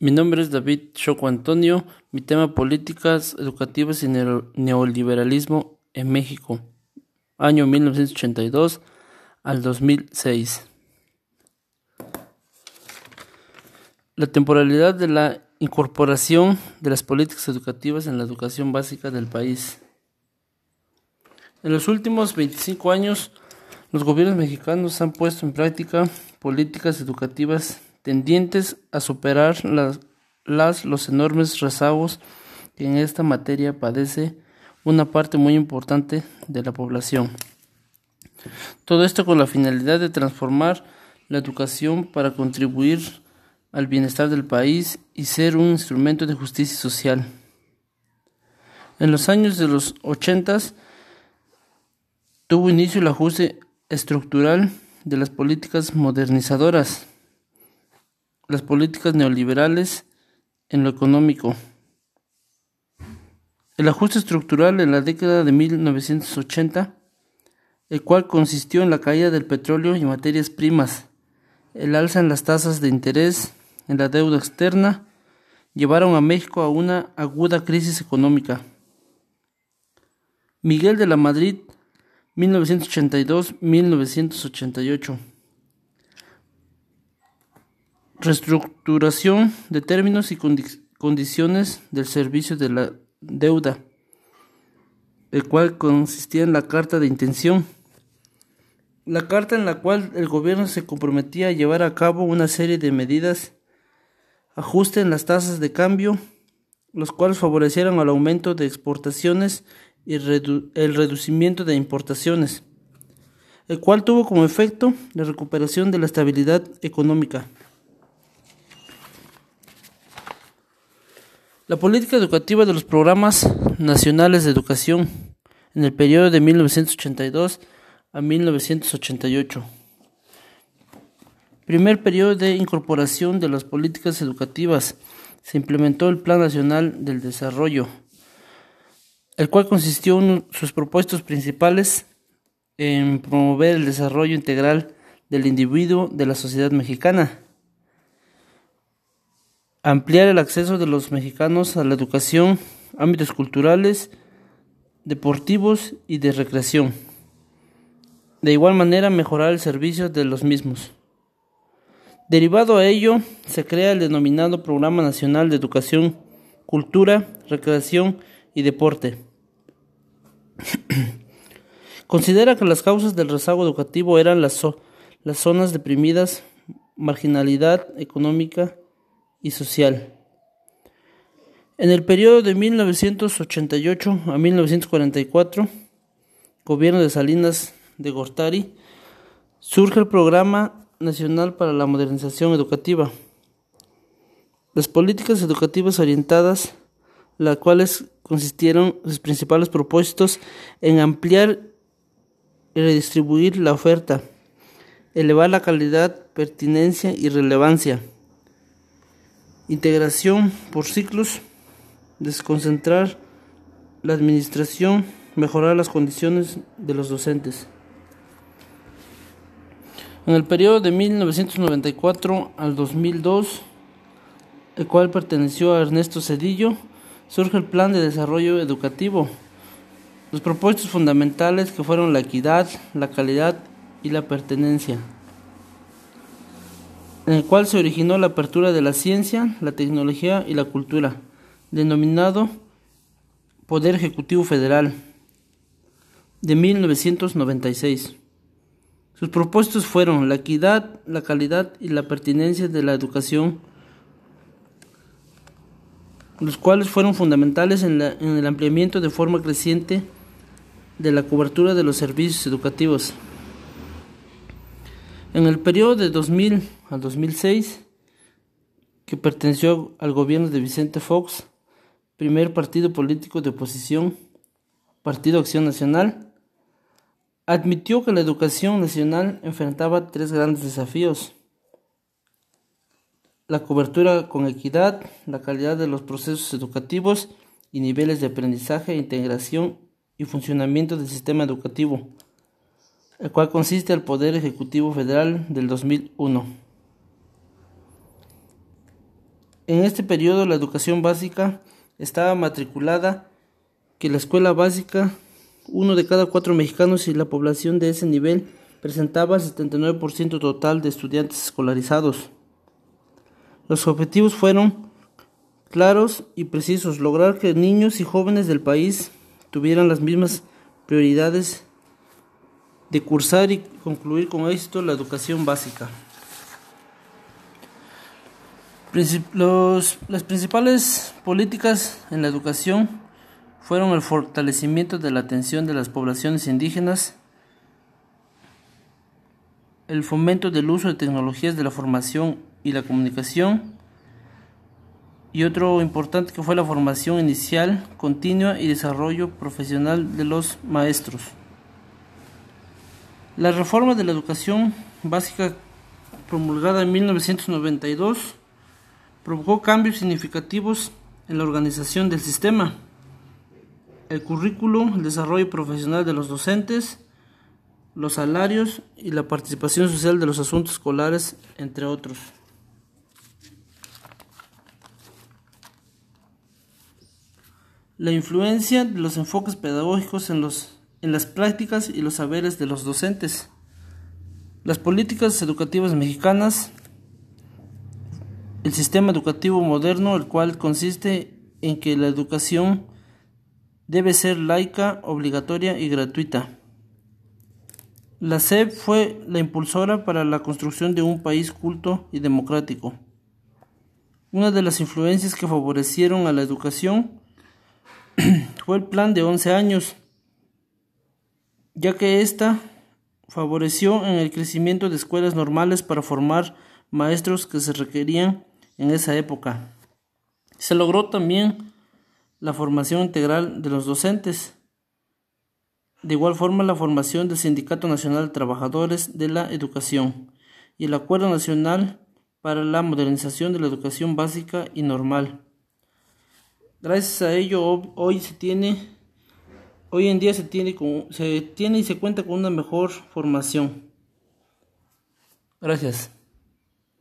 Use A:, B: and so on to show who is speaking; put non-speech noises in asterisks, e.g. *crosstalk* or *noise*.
A: Mi nombre es David Choco Antonio. Mi tema políticas educativas y neoliberalismo en México, año 1982 al 2006. La temporalidad de la incorporación de las políticas educativas en la educación básica del país. En los últimos 25 años, los gobiernos mexicanos han puesto en práctica políticas educativas tendientes a superar las, los enormes rezagos que en esta materia padece una parte muy importante de la población. Todo esto con la finalidad de transformar la educación para contribuir al bienestar del país y ser un instrumento de justicia social. En los años de los ochentas tuvo inicio el ajuste estructural de las políticas modernizadoras las políticas neoliberales en lo económico. El ajuste estructural en la década de 1980, el cual consistió en la caída del petróleo y materias primas, el alza en las tasas de interés, en la deuda externa, llevaron a México a una aguda crisis económica. Miguel de la Madrid, 1982-1988. Reestructuración de términos y condiciones del servicio de la deuda, el cual consistía en la carta de intención. La carta en la cual el gobierno se comprometía a llevar a cabo una serie de medidas, ajuste en las tasas de cambio, los cuales favorecieron al aumento de exportaciones y el reducimiento de importaciones, el cual tuvo como efecto la recuperación de la estabilidad económica. La política educativa de los programas nacionales de educación en el periodo de 1982 a 1988. Primer periodo de incorporación de las políticas educativas. Se implementó el Plan Nacional del Desarrollo, el cual consistió en sus propuestos principales en promover el desarrollo integral del individuo de la sociedad mexicana ampliar el acceso de los mexicanos a la educación, ámbitos culturales, deportivos y de recreación. De igual manera, mejorar el servicio de los mismos. Derivado a ello, se crea el denominado Programa Nacional de Educación, Cultura, Recreación y Deporte. *clears throat* Considera que las causas del rezago educativo eran las, las zonas deprimidas, marginalidad económica, y social. En el periodo de 1988 a 1944, gobierno de Salinas de Gortari, surge el Programa Nacional para la Modernización Educativa. Las políticas educativas orientadas, las cuales consistieron sus principales propósitos en ampliar y redistribuir la oferta, elevar la calidad, pertinencia y relevancia integración por ciclos, desconcentrar la administración, mejorar las condiciones de los docentes. En el periodo de 1994 al 2002, el cual perteneció a Ernesto Cedillo, surge el Plan de Desarrollo Educativo. Los propósitos fundamentales que fueron la equidad, la calidad y la pertenencia en el cual se originó la apertura de la ciencia, la tecnología y la cultura, denominado Poder Ejecutivo Federal, de 1996. Sus propósitos fueron la equidad, la calidad y la pertinencia de la educación, los cuales fueron fundamentales en, en el ampliamiento de forma creciente de la cobertura de los servicios educativos. En el periodo de 2000 al 2006, que perteneció al gobierno de Vicente Fox, primer partido político de oposición, Partido Acción Nacional, admitió que la educación nacional enfrentaba tres grandes desafíos. La cobertura con equidad, la calidad de los procesos educativos y niveles de aprendizaje, integración y funcionamiento del sistema educativo el cual consiste el Poder Ejecutivo Federal del 2001. En este periodo la educación básica estaba matriculada que la escuela básica, uno de cada cuatro mexicanos y la población de ese nivel presentaba el 79% total de estudiantes escolarizados. Los objetivos fueron claros y precisos, lograr que niños y jóvenes del país tuvieran las mismas prioridades de cursar y concluir con éxito la educación básica. las principales políticas en la educación fueron el fortalecimiento de la atención de las poblaciones indígenas, el fomento del uso de tecnologías de la formación y la comunicación, y otro importante que fue la formación inicial, continua y desarrollo profesional de los maestros. La reforma de la educación básica promulgada en 1992 provocó cambios significativos en la organización del sistema, el currículo, el desarrollo profesional de los docentes, los salarios y la participación social de los asuntos escolares, entre otros. La influencia de los enfoques pedagógicos en los en las prácticas y los saberes de los docentes. Las políticas educativas mexicanas, el sistema educativo moderno, el cual consiste en que la educación debe ser laica, obligatoria y gratuita. La SEP fue la impulsora para la construcción de un país culto y democrático. Una de las influencias que favorecieron a la educación *clears throat* fue el plan de 11 años ya que ésta favoreció en el crecimiento de escuelas normales para formar maestros que se requerían en esa época. Se logró también la formación integral de los docentes. De igual forma, la formación del Sindicato Nacional de Trabajadores de la Educación y el Acuerdo Nacional para la Modernización de la Educación Básica y Normal. Gracias a ello, hoy se tiene Hoy en día se tiene, se tiene y se cuenta con una mejor formación. Gracias.